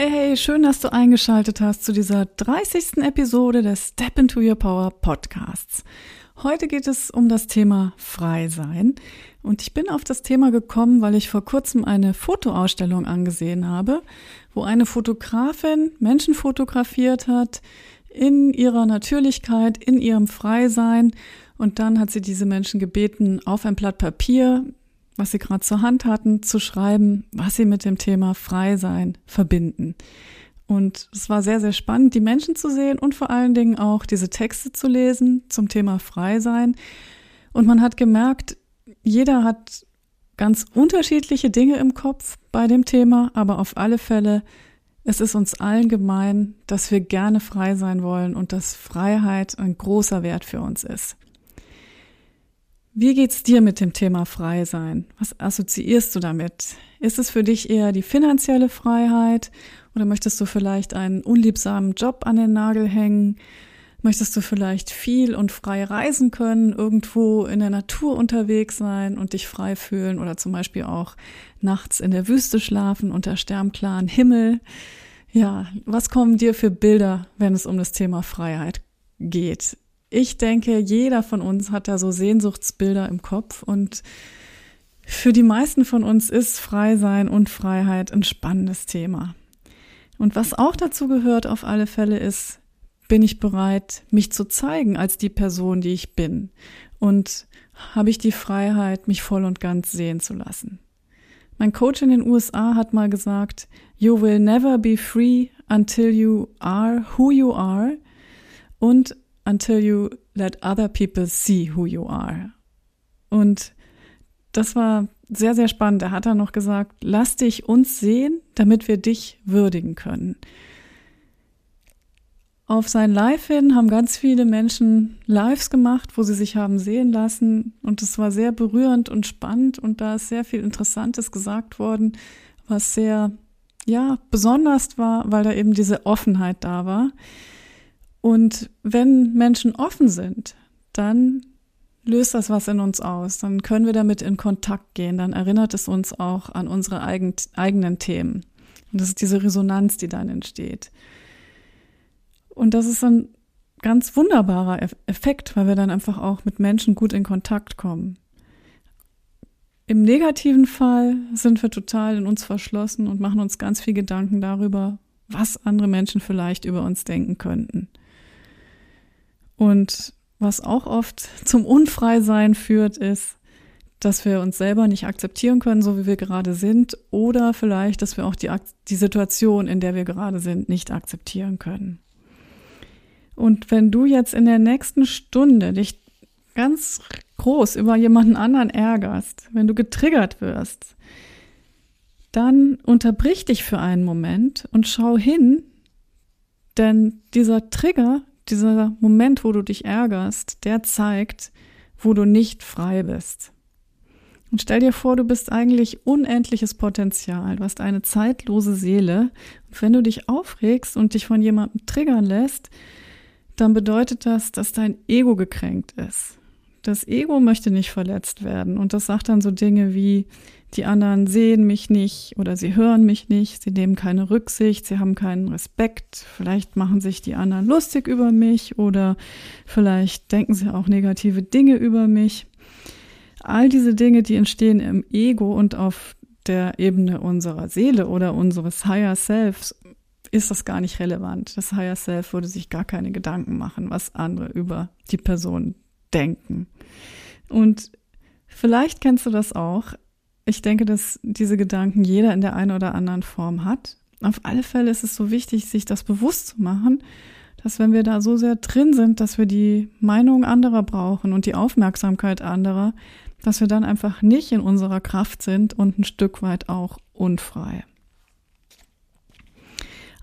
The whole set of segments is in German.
Hey, hey, schön, dass du eingeschaltet hast zu dieser 30. Episode des Step into Your Power Podcasts. Heute geht es um das Thema Frei sein. Und ich bin auf das Thema gekommen, weil ich vor kurzem eine Fotoausstellung angesehen habe, wo eine Fotografin Menschen fotografiert hat in ihrer Natürlichkeit, in ihrem Freisein. Und dann hat sie diese Menschen gebeten, auf ein Blatt Papier was sie gerade zur Hand hatten, zu schreiben, was sie mit dem Thema Freisein verbinden. Und es war sehr, sehr spannend, die Menschen zu sehen und vor allen Dingen auch diese Texte zu lesen zum Thema Freisein. Und man hat gemerkt, jeder hat ganz unterschiedliche Dinge im Kopf bei dem Thema, aber auf alle Fälle, es ist uns allen gemein, dass wir gerne frei sein wollen und dass Freiheit ein großer Wert für uns ist. Wie geht's dir mit dem Thema frei sein? Was assoziierst du damit? Ist es für dich eher die finanzielle Freiheit oder möchtest du vielleicht einen unliebsamen Job an den Nagel hängen? Möchtest du vielleicht viel und frei reisen können, irgendwo in der Natur unterwegs sein und dich frei fühlen oder zum Beispiel auch nachts in der Wüste schlafen unter sternklaren Himmel? Ja, was kommen dir für Bilder, wenn es um das Thema Freiheit geht? Ich denke, jeder von uns hat da so Sehnsuchtsbilder im Kopf und für die meisten von uns ist Freisein und Freiheit ein spannendes Thema. Und was auch dazu gehört auf alle Fälle ist, bin ich bereit, mich zu zeigen als die Person, die ich bin? Und habe ich die Freiheit, mich voll und ganz sehen zu lassen? Mein Coach in den USA hat mal gesagt, You will never be free until you are who you are. Und until you let other people see who you are. Und das war sehr, sehr spannend. Er hat dann noch gesagt, lass dich uns sehen, damit wir dich würdigen können. Auf sein Live hin haben ganz viele Menschen Lives gemacht, wo sie sich haben sehen lassen. Und es war sehr berührend und spannend. Und da ist sehr viel Interessantes gesagt worden, was sehr, ja, besonders war, weil da eben diese Offenheit da war. Und wenn Menschen offen sind, dann löst das was in uns aus. Dann können wir damit in Kontakt gehen. Dann erinnert es uns auch an unsere eigen, eigenen Themen. Und das ist diese Resonanz, die dann entsteht. Und das ist ein ganz wunderbarer Effekt, weil wir dann einfach auch mit Menschen gut in Kontakt kommen. Im negativen Fall sind wir total in uns verschlossen und machen uns ganz viel Gedanken darüber, was andere Menschen vielleicht über uns denken könnten. Und was auch oft zum Unfreisein führt, ist, dass wir uns selber nicht akzeptieren können, so wie wir gerade sind, oder vielleicht, dass wir auch die, die Situation, in der wir gerade sind, nicht akzeptieren können. Und wenn du jetzt in der nächsten Stunde dich ganz groß über jemanden anderen ärgerst, wenn du getriggert wirst, dann unterbrich dich für einen Moment und schau hin, denn dieser Trigger, dieser Moment, wo du dich ärgerst, der zeigt, wo du nicht frei bist. Und stell dir vor, du bist eigentlich unendliches Potenzial, du hast eine zeitlose Seele. Und wenn du dich aufregst und dich von jemandem triggern lässt, dann bedeutet das, dass dein Ego gekränkt ist. Das Ego möchte nicht verletzt werden und das sagt dann so Dinge wie, die anderen sehen mich nicht oder sie hören mich nicht, sie nehmen keine Rücksicht, sie haben keinen Respekt, vielleicht machen sich die anderen lustig über mich oder vielleicht denken sie auch negative Dinge über mich. All diese Dinge, die entstehen im Ego und auf der Ebene unserer Seele oder unseres Higher Selves, ist das gar nicht relevant. Das Higher Self würde sich gar keine Gedanken machen, was andere über die Person denken. Und vielleicht kennst du das auch. Ich denke, dass diese Gedanken jeder in der einen oder anderen Form hat. Auf alle Fälle ist es so wichtig, sich das bewusst zu machen, dass wenn wir da so sehr drin sind, dass wir die Meinung anderer brauchen und die Aufmerksamkeit anderer, dass wir dann einfach nicht in unserer Kraft sind und ein Stück weit auch unfrei.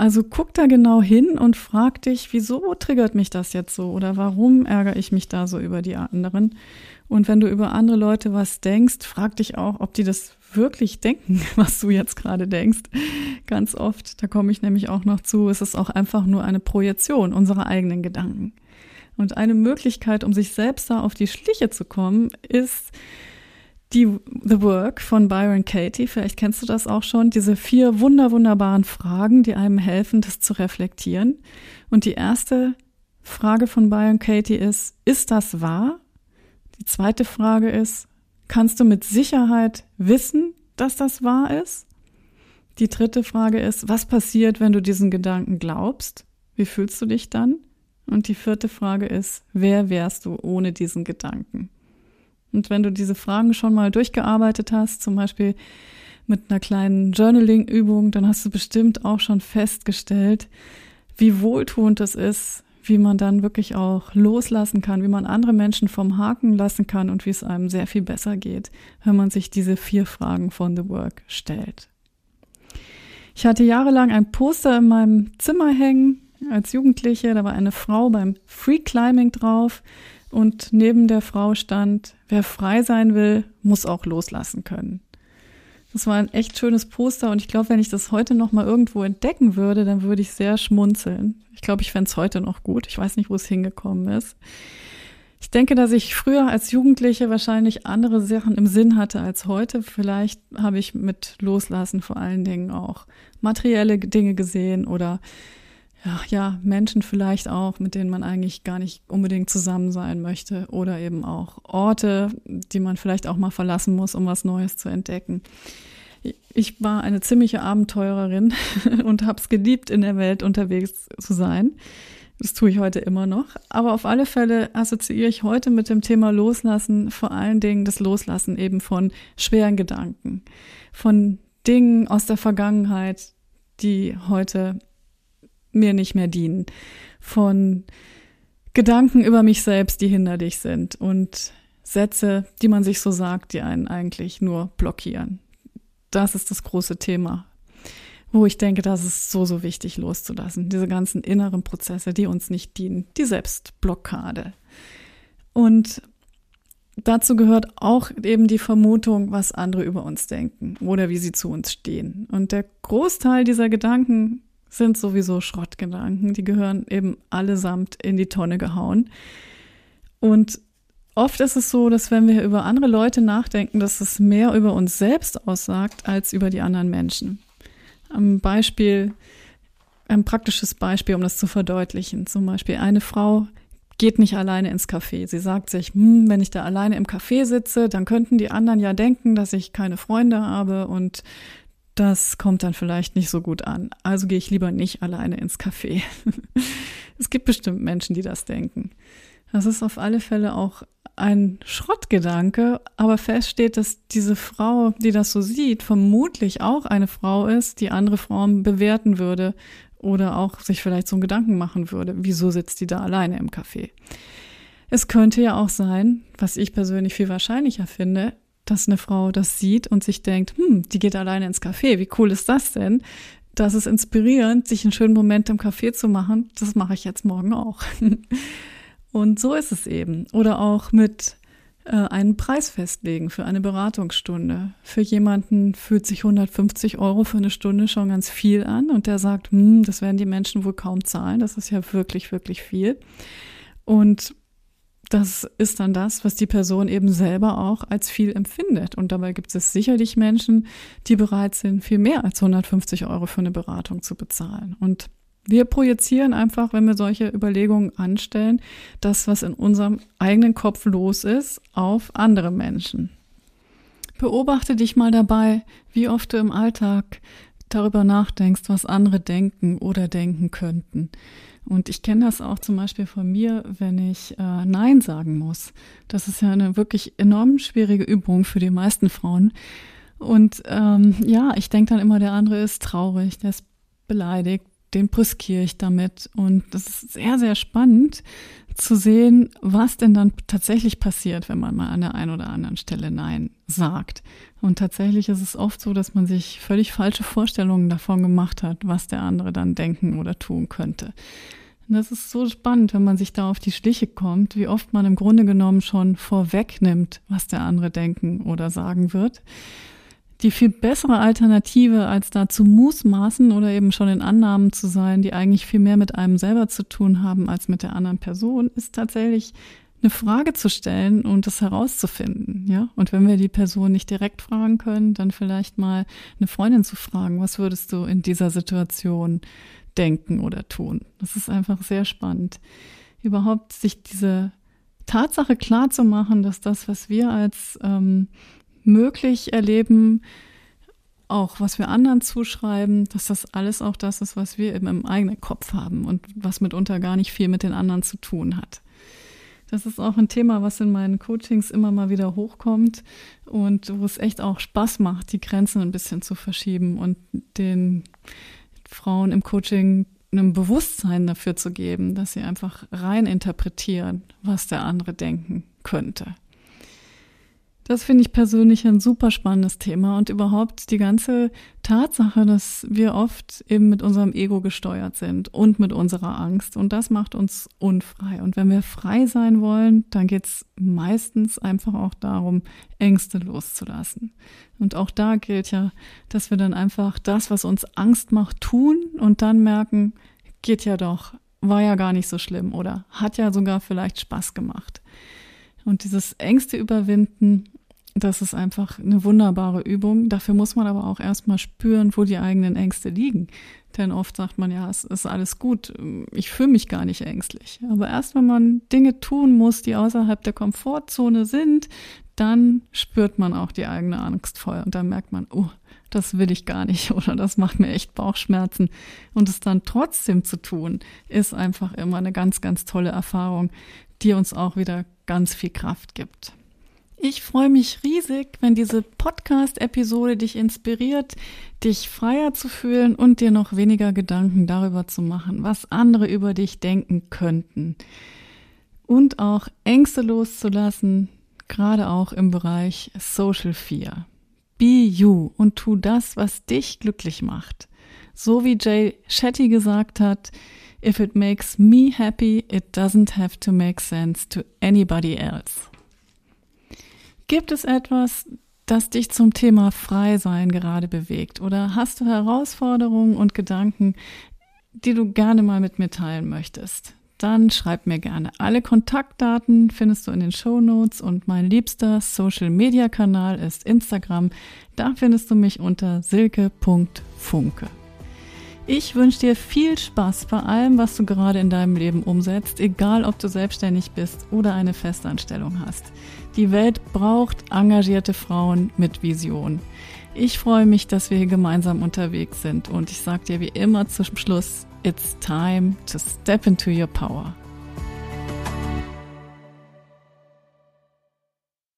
Also guck da genau hin und frag dich, wieso triggert mich das jetzt so oder warum ärgere ich mich da so über die anderen? Und wenn du über andere Leute was denkst, frag dich auch, ob die das wirklich denken, was du jetzt gerade denkst. Ganz oft, da komme ich nämlich auch noch zu, es ist auch einfach nur eine Projektion unserer eigenen Gedanken. Und eine Möglichkeit, um sich selbst da auf die Schliche zu kommen, ist die The Work von Byron Katie. Vielleicht kennst du das auch schon. Diese vier wunder wunderbaren Fragen, die einem helfen, das zu reflektieren. Und die erste Frage von Byron Katie ist, ist das wahr? Die zweite Frage ist, kannst du mit Sicherheit wissen, dass das wahr ist? Die dritte Frage ist, was passiert, wenn du diesen Gedanken glaubst? Wie fühlst du dich dann? Und die vierte Frage ist, wer wärst du ohne diesen Gedanken? Und wenn du diese Fragen schon mal durchgearbeitet hast, zum Beispiel mit einer kleinen Journaling-Übung, dann hast du bestimmt auch schon festgestellt, wie wohltuend es ist, wie man dann wirklich auch loslassen kann, wie man andere Menschen vom Haken lassen kann und wie es einem sehr viel besser geht, wenn man sich diese vier Fragen von The Work stellt. Ich hatte jahrelang ein Poster in meinem Zimmer hängen als Jugendliche. Da war eine Frau beim Free Climbing drauf und neben der Frau stand, wer frei sein will, muss auch loslassen können. Das war ein echt schönes Poster und ich glaube, wenn ich das heute noch mal irgendwo entdecken würde, dann würde ich sehr schmunzeln. Ich glaube, ich fände es heute noch gut. Ich weiß nicht, wo es hingekommen ist. Ich denke, dass ich früher als Jugendliche wahrscheinlich andere Sachen im Sinn hatte als heute. Vielleicht habe ich mit Loslassen vor allen Dingen auch materielle Dinge gesehen oder ja, ja, Menschen vielleicht auch, mit denen man eigentlich gar nicht unbedingt zusammen sein möchte oder eben auch Orte, die man vielleicht auch mal verlassen muss, um was Neues zu entdecken. Ich war eine ziemliche Abenteurerin und habe es geliebt, in der Welt unterwegs zu sein. Das tue ich heute immer noch. Aber auf alle Fälle assoziiere ich heute mit dem Thema Loslassen vor allen Dingen das Loslassen eben von schweren Gedanken, von Dingen aus der Vergangenheit, die heute mir nicht mehr dienen, von Gedanken über mich selbst, die hinderlich sind und Sätze, die man sich so sagt, die einen eigentlich nur blockieren. Das ist das große Thema, wo ich denke, das ist so, so wichtig loszulassen. Diese ganzen inneren Prozesse, die uns nicht dienen, die Selbstblockade. Und dazu gehört auch eben die Vermutung, was andere über uns denken oder wie sie zu uns stehen. Und der Großteil dieser Gedanken sind sowieso Schrottgedanken. Die gehören eben allesamt in die Tonne gehauen. Und oft ist es so, dass wenn wir über andere Leute nachdenken, dass es mehr über uns selbst aussagt als über die anderen Menschen. Ein Beispiel, ein praktisches Beispiel, um das zu verdeutlichen. Zum Beispiel eine Frau geht nicht alleine ins Café. Sie sagt sich, hm, wenn ich da alleine im Café sitze, dann könnten die anderen ja denken, dass ich keine Freunde habe und das kommt dann vielleicht nicht so gut an. Also gehe ich lieber nicht alleine ins Café. es gibt bestimmt Menschen, die das denken. Das ist auf alle Fälle auch ein Schrottgedanke, aber fest steht, dass diese Frau, die das so sieht, vermutlich auch eine Frau ist, die andere Frauen bewerten würde oder auch sich vielleicht so einen Gedanken machen würde, wieso sitzt die da alleine im Café. Es könnte ja auch sein, was ich persönlich viel wahrscheinlicher finde, dass eine Frau das sieht und sich denkt, hm, die geht alleine ins Café, wie cool ist das denn? Das ist inspirierend, sich einen schönen Moment im Café zu machen. Das mache ich jetzt morgen auch. und so ist es eben. Oder auch mit äh, einen Preis festlegen für eine Beratungsstunde. Für jemanden fühlt sich 150 Euro für eine Stunde schon ganz viel an und der sagt, hm, das werden die Menschen wohl kaum zahlen. Das ist ja wirklich, wirklich viel. Und das ist dann das, was die Person eben selber auch als viel empfindet. Und dabei gibt es sicherlich Menschen, die bereit sind, viel mehr als 150 Euro für eine Beratung zu bezahlen. Und wir projizieren einfach, wenn wir solche Überlegungen anstellen, das, was in unserem eigenen Kopf los ist, auf andere Menschen. Beobachte dich mal dabei, wie oft du im Alltag darüber nachdenkst, was andere denken oder denken könnten. Und ich kenne das auch zum Beispiel von mir, wenn ich äh, Nein sagen muss. Das ist ja eine wirklich enorm schwierige Übung für die meisten Frauen. Und ähm, ja, ich denke dann immer, der andere ist traurig, der ist beleidigt, den brüskiere ich damit. Und das ist sehr, sehr spannend zu sehen, was denn dann tatsächlich passiert, wenn man mal an der einen oder anderen Stelle Nein sagt. Und tatsächlich ist es oft so, dass man sich völlig falsche Vorstellungen davon gemacht hat, was der andere dann denken oder tun könnte. Und das ist so spannend, wenn man sich da auf die Schliche kommt, wie oft man im Grunde genommen schon vorwegnimmt, was der andere denken oder sagen wird. Die viel bessere Alternative, als da zu Mußmaßen oder eben schon in Annahmen zu sein, die eigentlich viel mehr mit einem selber zu tun haben als mit der anderen Person, ist tatsächlich eine Frage zu stellen und das herauszufinden, ja. Und wenn wir die Person nicht direkt fragen können, dann vielleicht mal eine Freundin zu fragen, was würdest du in dieser Situation denken oder tun? Das ist einfach sehr spannend. Überhaupt sich diese Tatsache klar zu machen, dass das, was wir als ähm, möglich erleben, auch was wir anderen zuschreiben, dass das alles auch das ist, was wir eben im eigenen Kopf haben und was mitunter gar nicht viel mit den anderen zu tun hat. Das ist auch ein Thema, was in meinen Coachings immer mal wieder hochkommt und wo es echt auch Spaß macht, die Grenzen ein bisschen zu verschieben und den Frauen im Coaching ein Bewusstsein dafür zu geben, dass sie einfach rein interpretieren, was der andere denken könnte. Das finde ich persönlich ein super spannendes Thema und überhaupt die ganze Tatsache, dass wir oft eben mit unserem Ego gesteuert sind und mit unserer Angst. Und das macht uns unfrei. Und wenn wir frei sein wollen, dann geht es meistens einfach auch darum, Ängste loszulassen. Und auch da gilt ja, dass wir dann einfach das, was uns Angst macht, tun und dann merken, geht ja doch, war ja gar nicht so schlimm oder hat ja sogar vielleicht Spaß gemacht. Und dieses Ängste überwinden das ist einfach eine wunderbare Übung. Dafür muss man aber auch erstmal spüren, wo die eigenen Ängste liegen. Denn oft sagt man ja, es ist alles gut, ich fühle mich gar nicht ängstlich. Aber erst wenn man Dinge tun muss, die außerhalb der Komfortzone sind, dann spürt man auch die eigene Angst voll und dann merkt man, oh, das will ich gar nicht oder das macht mir echt Bauchschmerzen. Und es dann trotzdem zu tun, ist einfach immer eine ganz, ganz tolle Erfahrung, die uns auch wieder ganz viel Kraft gibt. Ich freue mich riesig, wenn diese Podcast-Episode dich inspiriert, dich freier zu fühlen und dir noch weniger Gedanken darüber zu machen, was andere über dich denken könnten. Und auch Ängste loszulassen, gerade auch im Bereich Social Fear. Be you und tu das, was dich glücklich macht. So wie Jay Shetty gesagt hat, if it makes me happy, it doesn't have to make sense to anybody else. Gibt es etwas, das dich zum Thema Freisein gerade bewegt? Oder hast du Herausforderungen und Gedanken, die du gerne mal mit mir teilen möchtest? Dann schreib mir gerne. Alle Kontaktdaten findest du in den Show Notes und mein liebster Social Media Kanal ist Instagram. Da findest du mich unter silke.funke. Ich wünsche dir viel Spaß bei allem, was du gerade in deinem Leben umsetzt, egal ob du selbstständig bist oder eine Festanstellung hast. Die Welt braucht engagierte Frauen mit Vision. Ich freue mich, dass wir hier gemeinsam unterwegs sind und ich sage dir wie immer zum Schluss, it's time to step into your power.